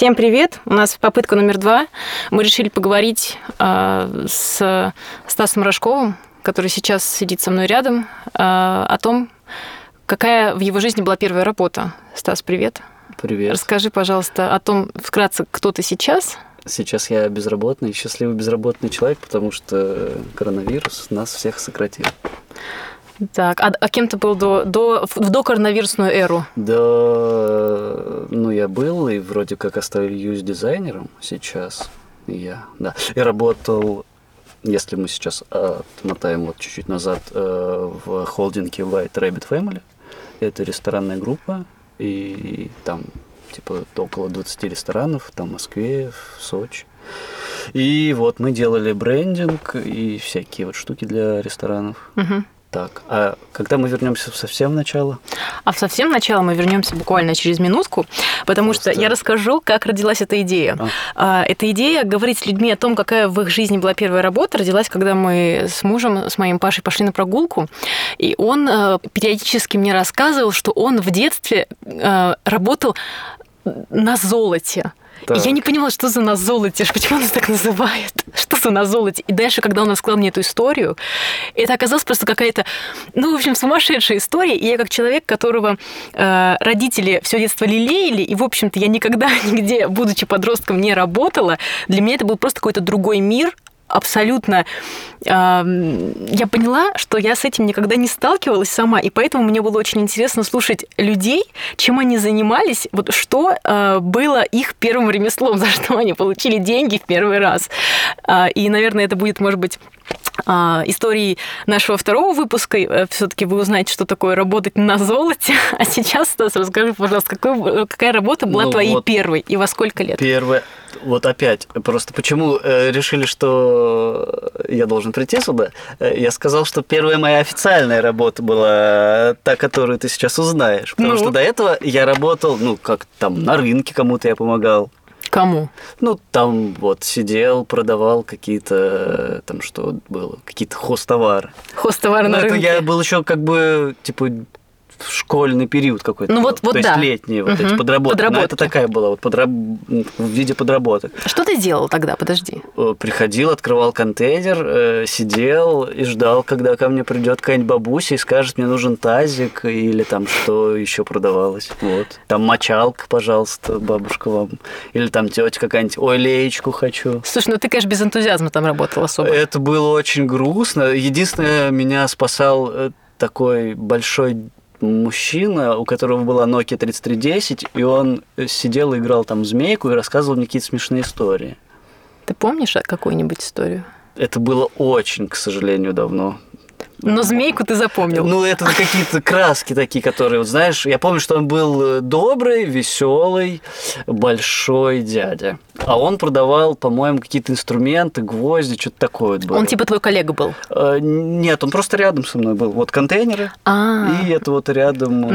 Всем привет! У нас попытка номер два. Мы решили поговорить э, с Стасом Рожковым, который сейчас сидит со мной рядом, э, о том, какая в его жизни была первая работа. Стас, привет! Привет. Расскажи, пожалуйста, о том, вкратце, кто ты сейчас. Сейчас я безработный, счастливый безработный человек, потому что коронавирус нас всех сократил. Так, а, а кем ты был до, до, в докоронавирусную эру? Да, ну я был и вроде как остаюсь дизайнером сейчас. Я, да. И работал, если мы сейчас отмотаем вот чуть-чуть назад, э, в холдинге White Rabbit Family. Это ресторанная группа, и там типа около 20 ресторанов, там в Москве, в Сочи. И вот мы делали брендинг и всякие вот штуки для ресторанов. Угу. Так, а когда мы вернемся в совсем начало? А в совсем начало мы вернемся буквально через минутку, потому Просто... что я расскажу, как родилась эта идея. А. Эта идея говорить с людьми о том, какая в их жизни была первая работа, родилась, когда мы с мужем, с моим Пашей пошли на прогулку, и он э, периодически мне рассказывал, что он в детстве э, работал на золоте. Так. И я не поняла, что за на золоте, почему он так называет, что за на золоте. И дальше, когда он рассказал мне эту историю, это оказалось просто какая-то, ну, в общем, сумасшедшая история. И я как человек, которого э, родители все детство лелеяли, и, в общем-то, я никогда нигде, будучи подростком, не работала, для меня это был просто какой-то другой мир, абсолютно... Я поняла, что я с этим никогда не сталкивалась сама, и поэтому мне было очень интересно слушать людей, чем они занимались, вот что э, было их первым ремеслом, за что они получили деньги в первый раз. Э, и, наверное, это будет, может быть, истории нашего второго выпуска. Э, Все-таки вы узнаете, что такое работать на золоте. А сейчас, Стас, расскажи, пожалуйста, какой, какая работа была ну, твоей вот первой и во сколько лет? Первая. Вот опять, просто почему э, решили, что я должен прийти сюда? Э, я сказал, что первая моя официальная работа была та, которую ты сейчас узнаешь. Потому ну. что до этого я работал, ну, как там, на рынке кому-то я помогал. Кому? Ну, там вот сидел, продавал какие-то, там что было, какие-то хостовары. Хостовары ну, на рынке. Я был еще как бы, типа, школьный период какой-то. Ну вот, вот То да. есть летние вот угу. эти подработки. подработки. Но это такая была вот подраб... в виде подработок. Что ты делал тогда? Подожди. Э, приходил, открывал контейнер, э, сидел и ждал, когда ко мне придет какая-нибудь бабуся и скажет, мне нужен тазик или там что еще продавалось. Вот. Там мочалка, пожалуйста, бабушка вам. Или там тетя какая-нибудь, ой, леечку хочу. Слушай, ну ты, конечно, без энтузиазма там работал особо. Это было очень грустно. Единственное, меня спасал э, такой большой мужчина, у которого была Nokia 3310, и он сидел и играл там змейку и рассказывал мне какие-то смешные истории. Ты помнишь какую-нибудь историю? Это было очень, к сожалению, давно. Но змейку ты запомнил. Ну, это какие-то краски такие, которые, вот знаешь, я помню, что он был э, добрый, веселый, большой дядя. А он продавал, по-моему, какие-то инструменты, гвозди, что-то такое вот было. Он типа твой коллега был? Э, нет, он просто рядом со мной был. Вот контейнеры, А-а-а. и это вот рядом угу.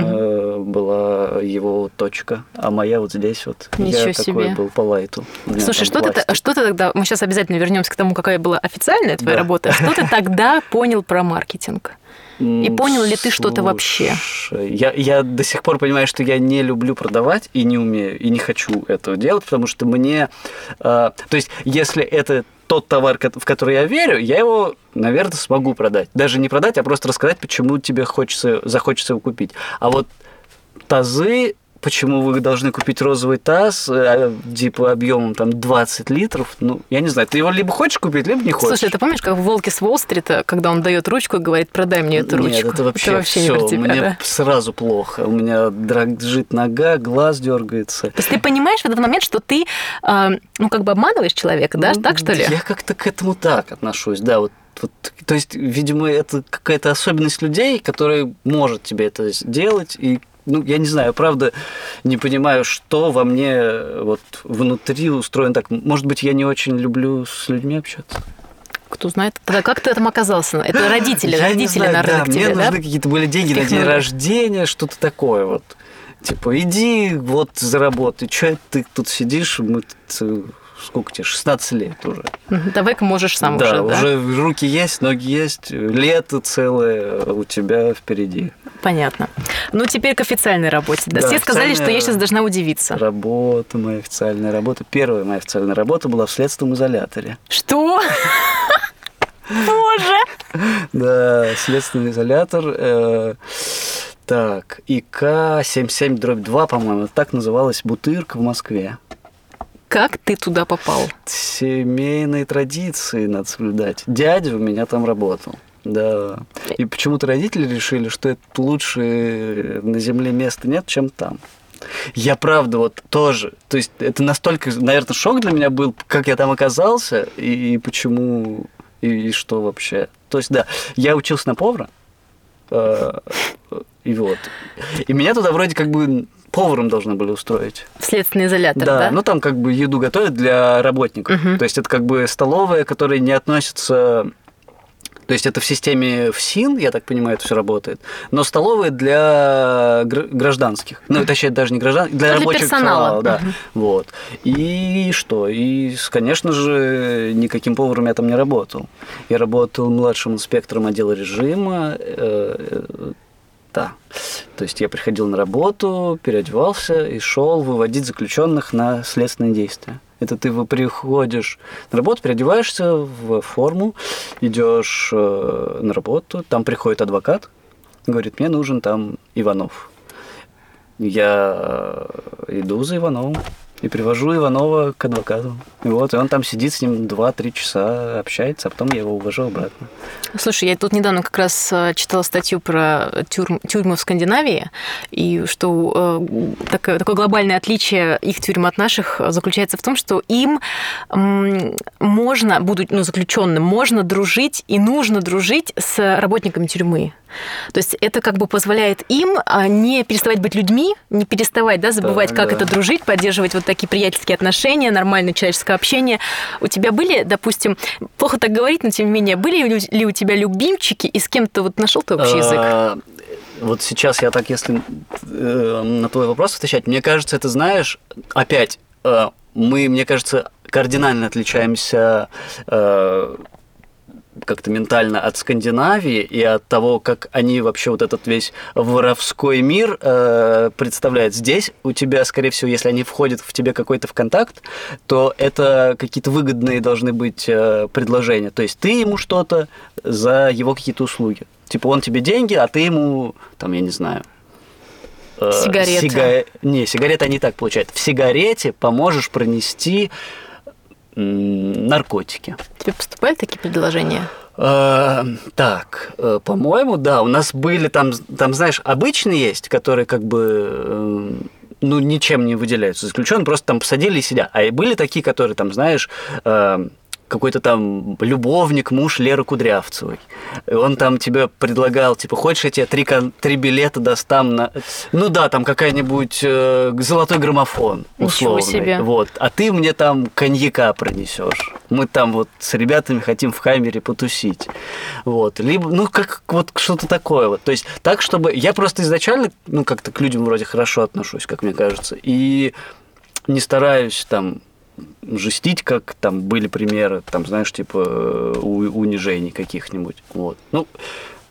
Была его точка, а моя вот здесь вот. Ничего я себе. такой был по лайту. Слушай, что ты, что ты тогда, мы сейчас обязательно вернемся к тому, какая была официальная твоя да. работа. Что ты тогда понял про маркетинг? И понял ли ты что-то вообще? Я, я до сих пор понимаю, что я не люблю продавать и не умею, и не хочу этого делать, потому что мне... Э, то есть, если это тот товар, в который я верю, я его, наверное, смогу продать. Даже не продать, а просто рассказать, почему тебе хочется, захочется его купить. А вот тазы почему вы должны купить розовый таз, э, типа объемом там 20 литров. Ну, я не знаю, ты его либо хочешь купить, либо не хочешь. Слушай, ты помнишь, как в «Волке с Уолл-стрита», когда он дает ручку и говорит, продай мне эту ручку? Нет, это вообще, это вообще всё, не про тебя, мне да? сразу плохо. У меня дрожит нога, глаз дергается. То есть ты понимаешь в этот момент, что ты, э, ну, как бы обманываешь человека, да? Ну, так что ли? Я как-то к этому так отношусь, да, вот вот, то есть, видимо, это какая-то особенность людей, которая может тебе это сделать, и ну, я не знаю, правда, не понимаю, что во мне вот внутри устроено так. Может быть, я не очень люблю с людьми общаться. Кто знает. Тогда как ты там оказался? Это родители, я родители знаю, на рынок да, тебе, мне да? нужны какие-то были деньги Впихнули. на день рождения, что-то такое вот. Типа, иди вот заработай. Че ты тут сидишь? Мы тут э, сколько тебе, 16 лет уже. Давай-ка можешь сам да, уже, да? уже руки есть, ноги есть, лето целое у тебя впереди. Понятно. Ну, теперь к официальной работе. Да, все сказали, что я сейчас должна удивиться. Работа моя официальная работа. Первая моя официальная работа была в следственном изоляторе. Что? Боже! Да, следственный изолятор. э, так, ИК-77 дробь 2, по-моему, так называлась Бутырка в Москве. Как ты туда попал? Семейные традиции надо соблюдать. Дядя у меня там работал. Да. И почему-то родители решили, что это лучше на земле места нет, чем там. Я правда вот тоже, то есть это настолько, наверное, шок для меня был, как я там оказался и, и почему и, и что вообще. То есть да, я учился на повара, э, и вот, и меня туда вроде как бы поваром должны были устроить. В следственный изолятор, да? Да, ну там как бы еду готовят для работников. Мгм. То есть это как бы столовая, которая не относится... То есть это в системе ФСИН, я так понимаю, это все работает. Но столовые для гр- гражданских. Ну, точнее, даже не граждан, для для рабочих персонала. да. Мгм. Вот. И что? И, конечно же, никаким поваром я там не работал. Я работал младшим инспектором отдела режима. Да. То есть я приходил на работу, переодевался и шел выводить заключенных на следственные действия. Это ты приходишь на работу, переодеваешься в форму, идешь э, на работу, там приходит адвокат, говорит, мне нужен там Иванов. Я э, иду за Ивановым и привожу Иванова к адвокату. И вот, и он там сидит с ним 2-3 часа, общается, а потом я его увожу обратно. Слушай, я тут недавно как раз э, читала статью про тюрм- тюрьмы в Скандинавии, и что э, такое, такое глобальное отличие их тюрьм от наших заключается в том, что им можно, будут ну, заключенным, можно дружить и нужно дружить с работниками тюрьмы. То есть это как бы позволяет им а, не переставать быть людьми, не переставать да, забывать, Да, как да. это дружить, поддерживать вот такие приятельские отношения, нормальное человеческое общение. У тебя были, допустим, плохо так говорить, но тем не менее, были ли у- тебя любимчики, и с кем ты вот нашел ты общий язык? А, Вот сейчас я так, если э, на твой вопрос отвечать, мне кажется, это знаешь, опять, э, мы, мне кажется, кардинально отличаемся э, как-то ментально от Скандинавии и от того, как они вообще вот этот весь воровской мир э, представляют. Здесь у тебя, скорее всего, если они входят в тебе какой-то в контакт, то это какие-то выгодные должны быть э, предложения. То есть ты ему что-то за его какие-то услуги. Типа он тебе деньги, а ты ему, там, я не знаю, э, Сигареты. сига- Не, сигареты они так получают. В сигарете поможешь пронести наркотики. Тебе поступали такие предложения? Э, Так, э, по-моему, да, у нас были там, там, знаешь, обычные есть, которые как бы э, ну, ничем не выделяются. Заключенные просто там посадили и сидят. А и были такие, которые там, знаешь, э, какой-то там любовник, муж Леры Кудрявцевой. Он там тебе предлагал, типа, хочешь, я тебе три, три билета достам на... Ну да, там какая-нибудь э, золотой граммофон Ничего условный. себе. Вот. А ты мне там коньяка пронесешь. Мы там вот с ребятами хотим в камере потусить. Вот. Либо, ну, как вот что-то такое вот. То есть так, чтобы... Я просто изначально, ну, как-то к людям вроде хорошо отношусь, как мне кажется. И не стараюсь там жестить, как там были примеры, там, знаешь, типа э, у- унижений каких-нибудь. Вот. Ну,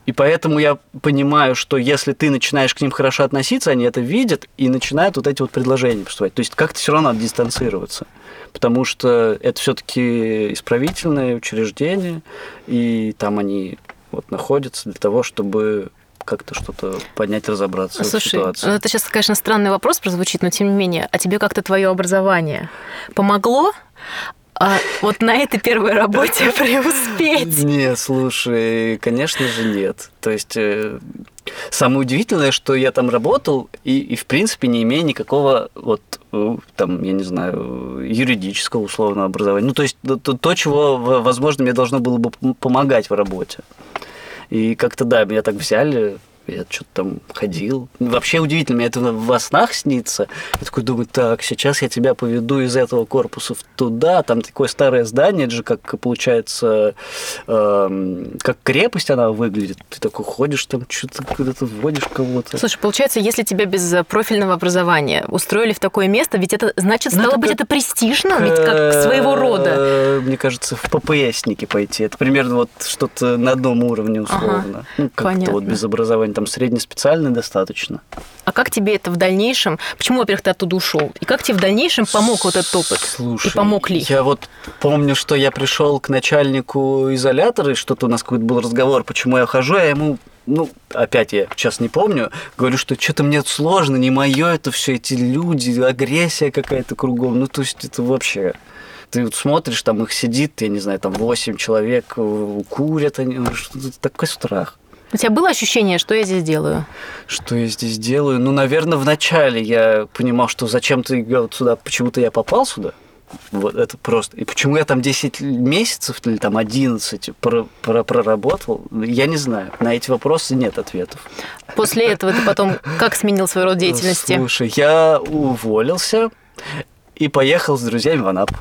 и поэтому я понимаю, что если ты начинаешь к ним хорошо относиться, они это видят и начинают вот эти вот предложения поступать. То есть как-то все равно надо дистанцироваться. Потому что это все-таки исправительное учреждение, и там они вот находятся для того, чтобы как-то что-то поднять, разобраться в Слушай, ситуации. ну, это сейчас, конечно, странный вопрос прозвучит, но тем не менее, а тебе как-то твое образование помогло а, вот на этой первой работе преуспеть? Нет, слушай, конечно же нет. То есть э, самое удивительное, что я там работал и, и в принципе не имея никакого вот э, там, я не знаю, юридического условного образования. Ну, то есть то, то- чего, в- возможно, мне должно было бы пом- помогать в работе. И как-то, да, меня так взяли, Я что-то там ходил. Вообще удивительно, мне это во снах снится. Я такой думаю, так, сейчас я тебя поведу из этого корпуса туда. Там такое старое здание, это же как получается, э, как крепость она выглядит. Ты такой ходишь там, что-то куда-то вводишь кого-то. Слушай, получается, если тебя без профильного образования устроили в такое место, ведь это значит, ну, стало ну, это быть, как... это престижно, ведь как своего рода. Э, мне кажется, в ППСники пойти. Это примерно вот что-то на одном уровне условно. Ага, ну, как-то вот без образования там среднеспециальный достаточно. А как тебе это в дальнейшем? Почему, во-первых, ты оттуда ушел? И как тебе в дальнейшем помог вот этот опыт? Слушай, и помог ли? Я вот помню, что я пришел к начальнику изолятора, и что-то у нас какой-то был разговор, почему я хожу, я ему ну, опять я сейчас не помню, говорю, что что-то мне сложно, не мое это все, эти люди, агрессия какая-то кругом. Ну, то есть это вообще ты вот смотришь, там их сидит, я не знаю, там 8 человек, э, курят они, ну, такой страх. У тебя было ощущение, что я здесь делаю? Что я здесь делаю? Ну, наверное, вначале я понимал, что зачем ты вот сюда, почему-то я попал сюда. Вот это просто. И почему я там 10 месяцев или там 11 про, про, проработал, я не знаю. На эти вопросы нет ответов. После этого ты потом как сменил свой род деятельности? Слушай, я уволился и поехал с друзьями в Анапу.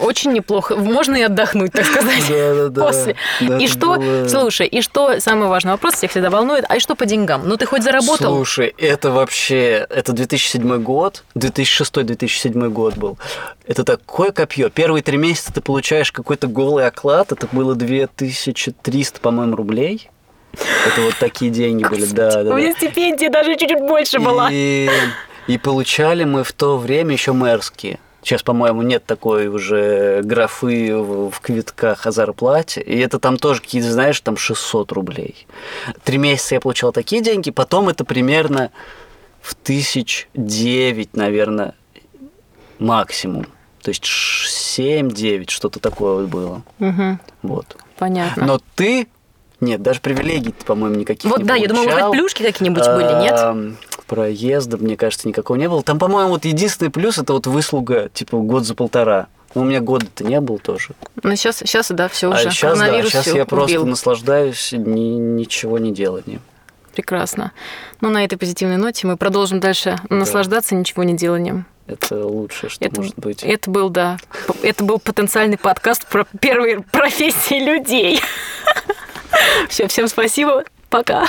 Очень неплохо. Можно и отдохнуть, так сказать. Да, да, да. После. Да, и что, было... слушай, и что, самый важный вопрос, всех всегда волнует, а и что по деньгам? Ну, ты хоть заработал? Слушай, это вообще, это 2007 год, 2006-2007 год был. Это такое копье. Первые три месяца ты получаешь какой-то голый оклад, это было 2300, по-моему, рублей. Это вот такие деньги были, да, да. У меня стипендия даже чуть-чуть больше была. И, и получали мы в то время еще мэрские. Сейчас, по-моему, нет такой уже графы в квитках о зарплате. И это там тоже какие-то, знаешь, там 600 рублей. Три месяца я получал такие деньги, потом это примерно в тысяч девять, наверное, максимум. То есть 7-9, что-то такое вот было. Угу. Вот. Понятно. Но ты нет, даже привилегий, по-моему, никаких вот, не да, получал. я думала, может быть, плюшки какие-нибудь были, нет? Проезда, мне кажется, никакого не было. Там, по-моему, вот единственный плюс – это вот выслуга, типа, год за полтора. Но у меня года-то не было тоже. Ну, сейчас, сейчас да, все уже. А сейчас, да, сейчас я убил. просто наслаждаюсь ни, ничего не деланием. Прекрасно. Ну, на этой позитивной ноте мы продолжим дальше да. наслаждаться ничего не деланием. Это лучшее, что это, может быть. Это был, да. Это был потенциальный подкаст про первые профессии людей. Все, всем спасибо. Пока.